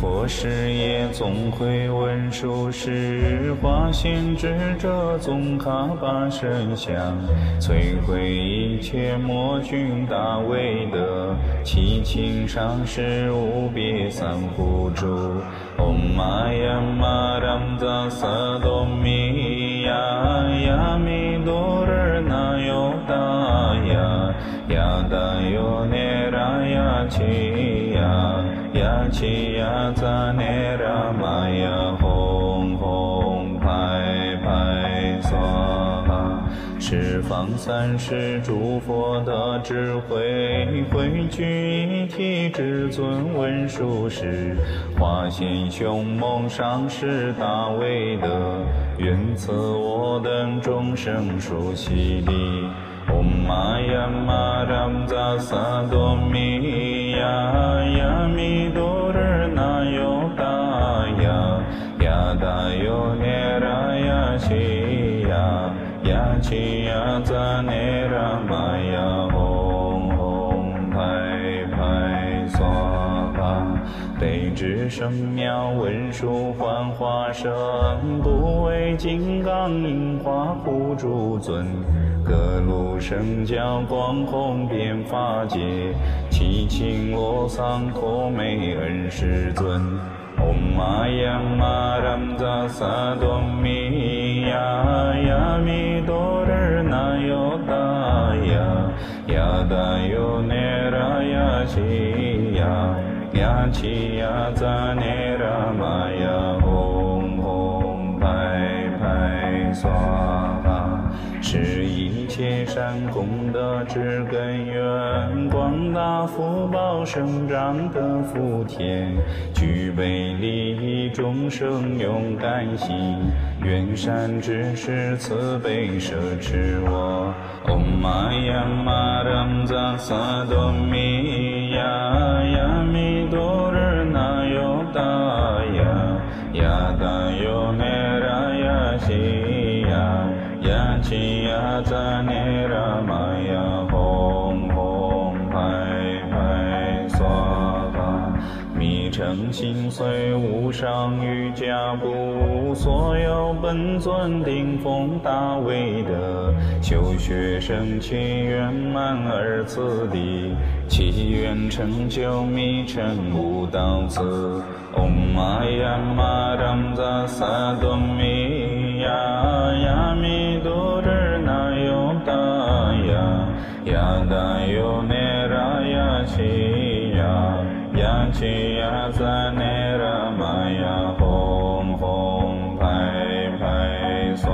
佛事业总会文殊师，化现智者总卡巴身相，摧毁一切魔君大威德，七情上师无别三护助。唵嘛呀嘛当扎萨多咪呀呀咪多尔那哟达呀呀达哟涅拉呀七呀呀七呀扎涅拉玛呀吽吽派派娑哈。十方三世诸佛的智慧，汇聚一体，至尊文殊师，化现凶猛上师大威德，愿赐我等众生殊喜利。माया मारं जासादो मिया मिदो 悲智圣妙文殊幻化身，不为金刚应化护诸尊，各路圣教光弘遍法界，七情罗桑陀美恩师尊。唵嘛呀嘛当扎萨多咪呀呀咪多尔那哟达呀呀达哟涅拉呀西呀呀七呀扎涅拉玛呀吽吽派派娑哈。是一切善功德之根源，广大福报生长的福田，具备利益众生勇敢心，愿善知识慈悲摄持我。唵嘛呀嘛当扎萨多咪呀呀咪心随无上瑜伽部，所有本尊顶峰大威德，修学生起圆满而次第，祈愿成就密乘无道次。唵嘛呀嘛当扎萨多咪呀呀咪呀七呀扎涅拉玛呀吽吽派派娑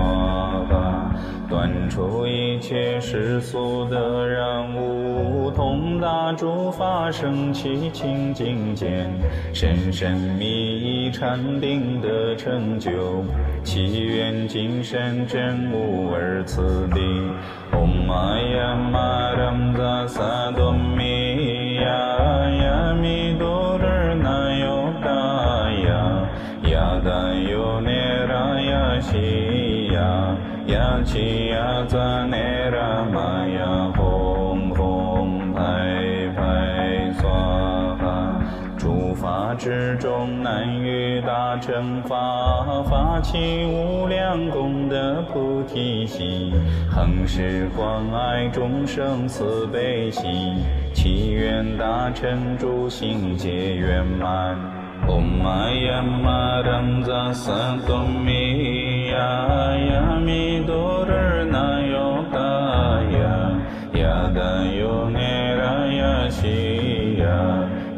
哈。断除一切世俗的染污，通达诸法生起清净见，深深密意禅定的成就，祈愿今生真悟而次第。唵嘛呀嘛当扎萨多咪呀。呀七呀扎涅拉玛呀吽吽派派娑哈。诸法之中难于大乘法，发起无量功德菩提心，恒时关爱众生慈悲心，祈愿大乘诸行皆圆满。唵嘛呀嘛当扎萨多咪呀呀咪多尔那哟达呀呀达哟涅拉呀西呀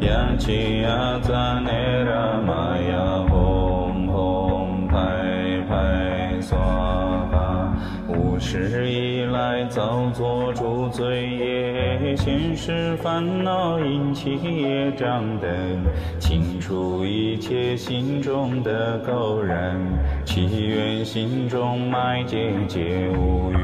呀七呀扎涅拉玛呀吽吽派派娑哈。无始以来造作诸罪业，现世烦恼引起业障等，清除一切心中的垢染，祈愿心中埋结皆无余。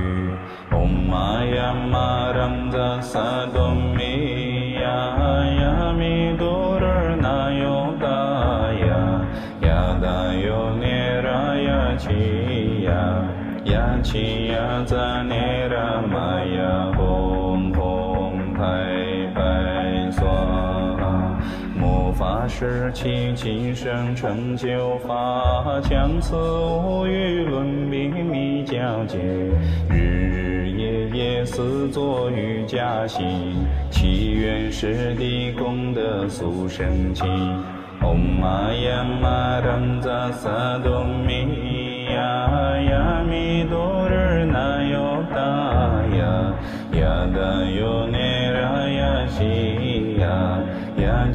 唵嘛呀嘛当扎萨多咪呀咪多尔那哟达呀呀达哟涅拉呀七呀。呀七呀扎涅拉吽吽派派娑哈。末法水持其其生成就法，将此无与伦比密交结，日日夜夜思作瑜伽行，祈愿师弟功德速升起。唵嘛呀嘛当扎萨多咪呀呀咪多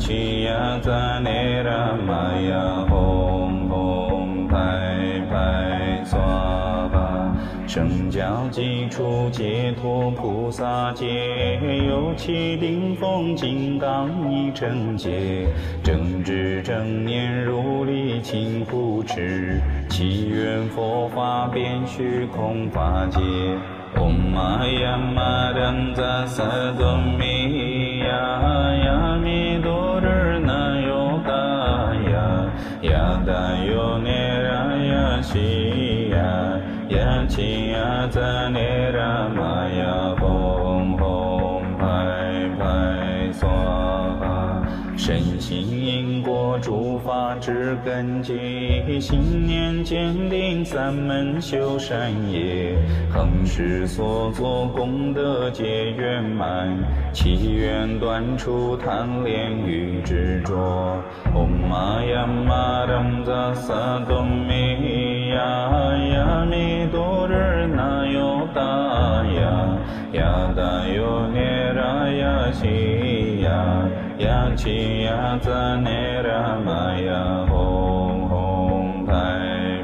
七呀扎那拉玛呀吽吽派派娑。圣教基础解脱菩萨戒，有其顶峰金刚一正戒，正知正念如理清护持，祈愿佛法遍虚空法界。唵嘛呀嘛当扎萨多咪呀赞那拉玛呀吽吽派派娑哈，身心因果诸法之根基，信念坚定三门修善业，恒时所作功德皆圆满，祈愿断除贪恋与执着。唵嘛呀嘛当扎萨多咪呀呀咪。多日那哟达呀呀达哟那拉呀西呀呀七呀扎那拉玛呀吽吽派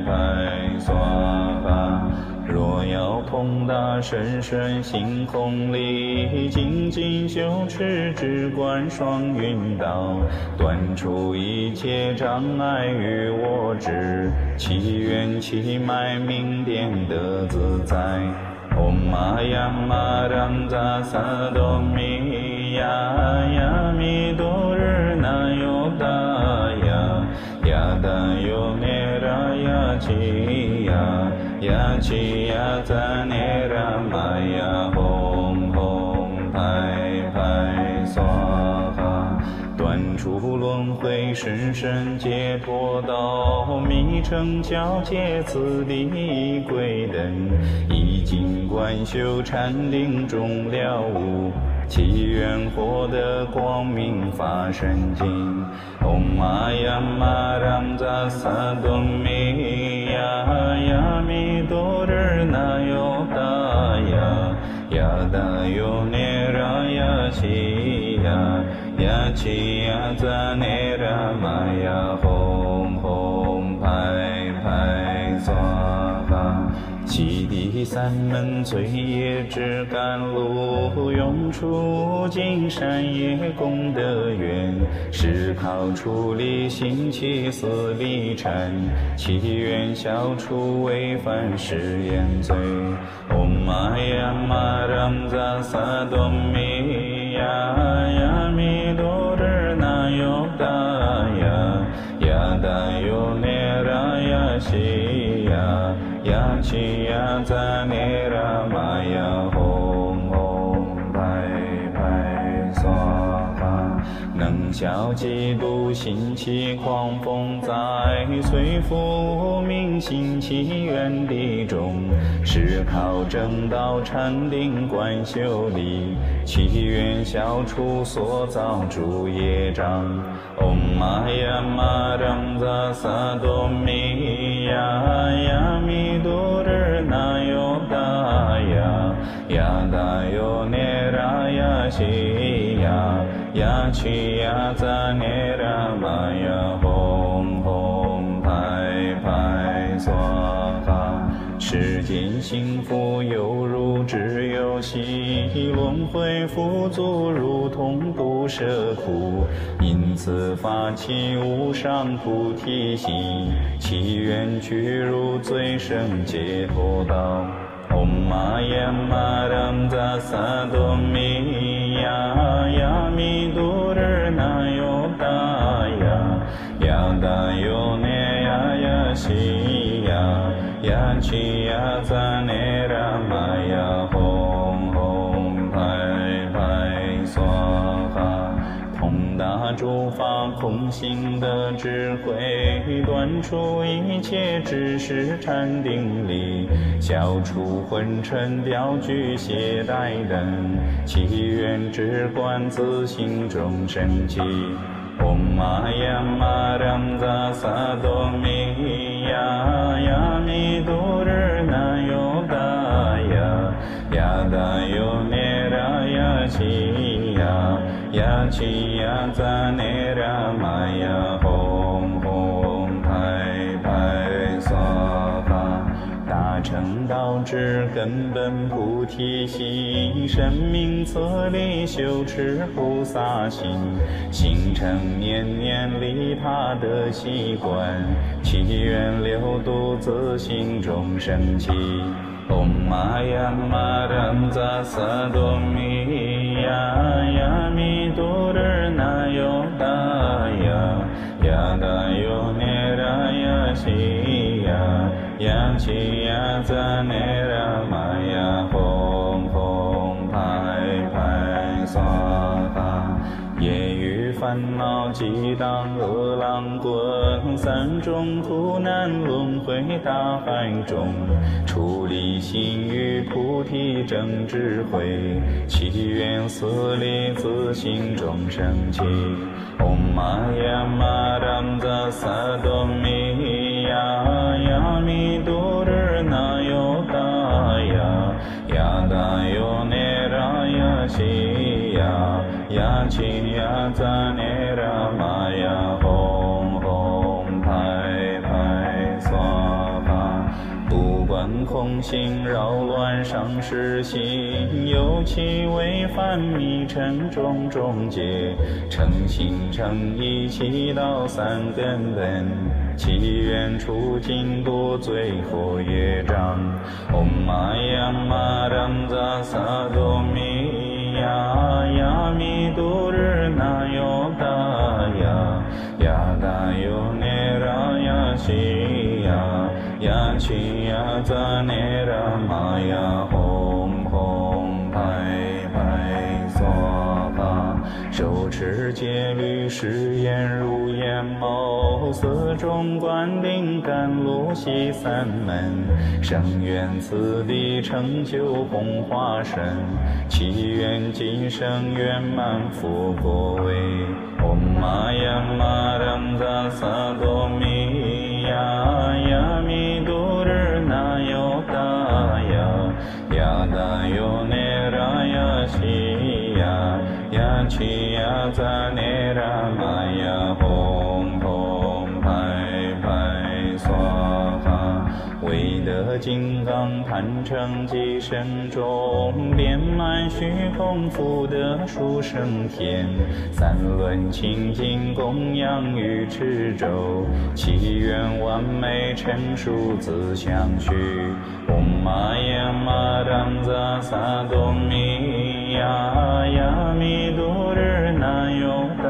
派娑哈。若要通达深深心空理，精进修持智观双运道，断除一切障碍于我执，祈愿其脉明点得自在。ॐ उमायं मारं जदो मिया मि दुर्णयो दया या दयो मेरा यिया 断除轮回深深解脱道，迷成教界此地归等，以经观修禅定中了悟。祈愿获得光明法身经，唵嘛呀嘛当扎萨多咪呀呀咪多日那哟达呀达哟那拉呀西七呀扎那拉玛呀吽吽派派娑。七地三门罪业之甘露，用出尽善业功德源，是靠出离心起思离尘，祈愿消除违反誓言罪。唵嘛呀嘛当扎萨多咪呀呀七呀赞那拉玛呀吽吽派派娑哈，能消嫉妒心起狂风灾，摧伏明心起愿地中，是靠正道禅定观修理，祈愿消除所造诸业障。唵嘛呀嘛当扎萨多咪呀呀咪多日那哟达呀呀达哟那拉呀西呀呀七呀扎那拉玛呀吽吽派派娑。世间幸福犹如只有戏，轮回富足如同不舍苦，因此发起无上菩提心，祈愿去入最胜解脱道。唵嘛呀嘛当扎萨多咪呀呀咪多日那哟达呀呀达哟那呀呀西呀。呀七空性的智慧，断除一切知识禅定力，消除昏沉掉具懈怠等，祈愿智观自心中升起。嗡嘛呀嘛让扎萨多咪呀呀咪多日那哟达呀呀达哟涅拉呀西呀呀西呀扎涅拉玛呀吽吽派派娑。成道之根本菩提心，生命策力修持菩萨心，形成念念利他的习惯，祈愿流度自心中升起。唵嘛呀嘛让扎萨多咪呀呀咪呀呀。呀七呀赞那拉玛呀吽吽派派娑哈，业欲烦恼激荡恶浪滚，三种苦难轮回大海中，处理心与菩提正智慧，祈愿四力自心中空心扰乱上师心，尤其违反迷尘种种劫，诚心诚意祈祷三根本，祈愿除尽多罪或业障。唵嘛呀嘛让扎萨多咪呀呀咪多日那哟达呀呀达哟涅拉呀西呀。呀七呀赞涅拉玛呀吽吽派派娑哈，手持戒律誓言眸，四中观顶甘露悉三门，生愿此地成就红花身，祈愿今生圆满福果位。唵嘛呀嘛让扎萨多咪呀呀咪。多日那哟达呀呀达哟涅拉呀西呀呀七呀赞涅拉玛呀金刚坛城即身中，遍满虚空福德殊胜天，三轮清净供养于池洲，祈愿完美成熟自相续。唵嘛呀嘛当扎萨多咪呀呀咪多日那哟达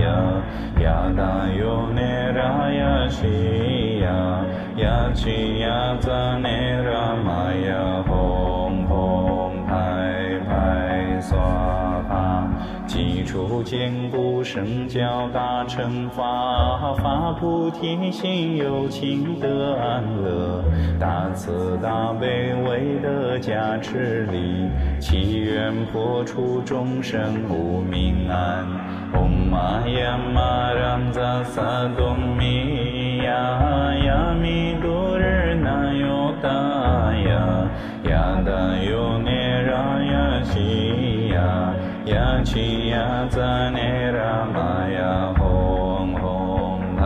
呀呀达哟涅拉呀西呀呀七。呀赞涅拉玛呀吽吽派派娑哈，基础坚固圣教大乘法，发菩提心有情得安乐，大慈大悲为得加持力，祈愿破除众生无明暗。唵嘛呀嘛让扎萨多咪呀呀咪多日。那哟达呀呀达哟涅拉呀西呀呀七呀赞涅拉玛呀吽吽派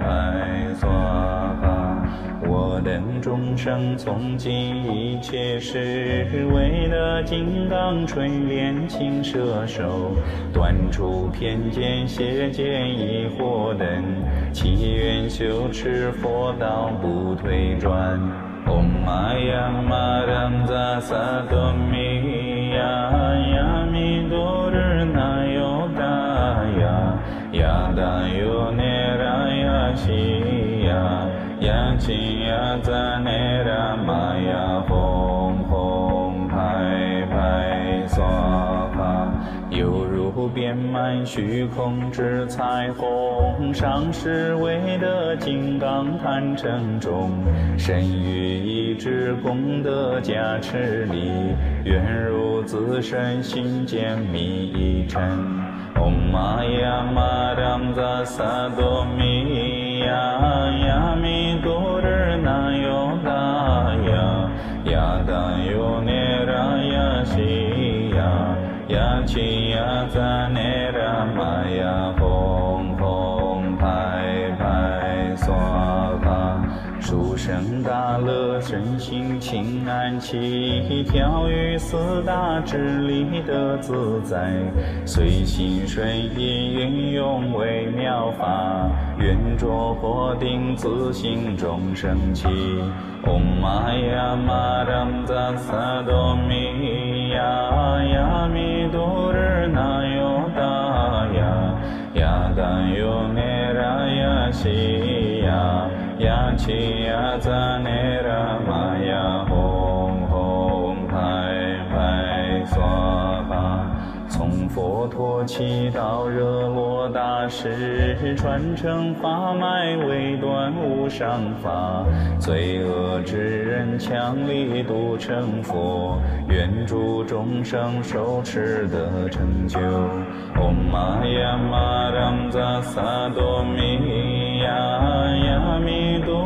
派娑哈。我等众生从今一切事，为了金刚锤炼青蛇手，断除偏见邪见疑惑等。祈愿修持佛道不退转。唵嘛呀嘛让扎萨多咪呀呀咪多日那哟达呀呀达哟涅拉呀西呀呀七呀赞涅拉玛呀吽吽派派娑。满虚空之彩虹，上师为的金刚坛城中，身于一支功德加持力，愿如自身心间密一尘。唵嘛呀嘛当扎萨多咪呀呀咪多日那哟达呀呀达哟涅拉呀西呀呀七殊胜大乐，身心清安起，调于四大之力的自在，随心顺意运用微妙法，愿着火定自心中升起。唵嘛呀嘛当扎萨多咪呀呀咪多日那哟达呀呀达哟涅拉呀西。呀七呀扎涅拉玛呀吽吽派派娑哈。从佛陀起到热罗大师，传承法脉未断无上法，罪恶之人强力度成佛，愿助众生受持得成就。唵嘛呀嘛当扎萨多咪呀呀咪多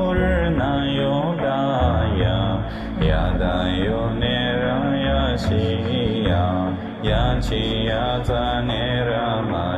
呀呀达哟涅拉呀西呀。呀七呀扎涅拉玛呀。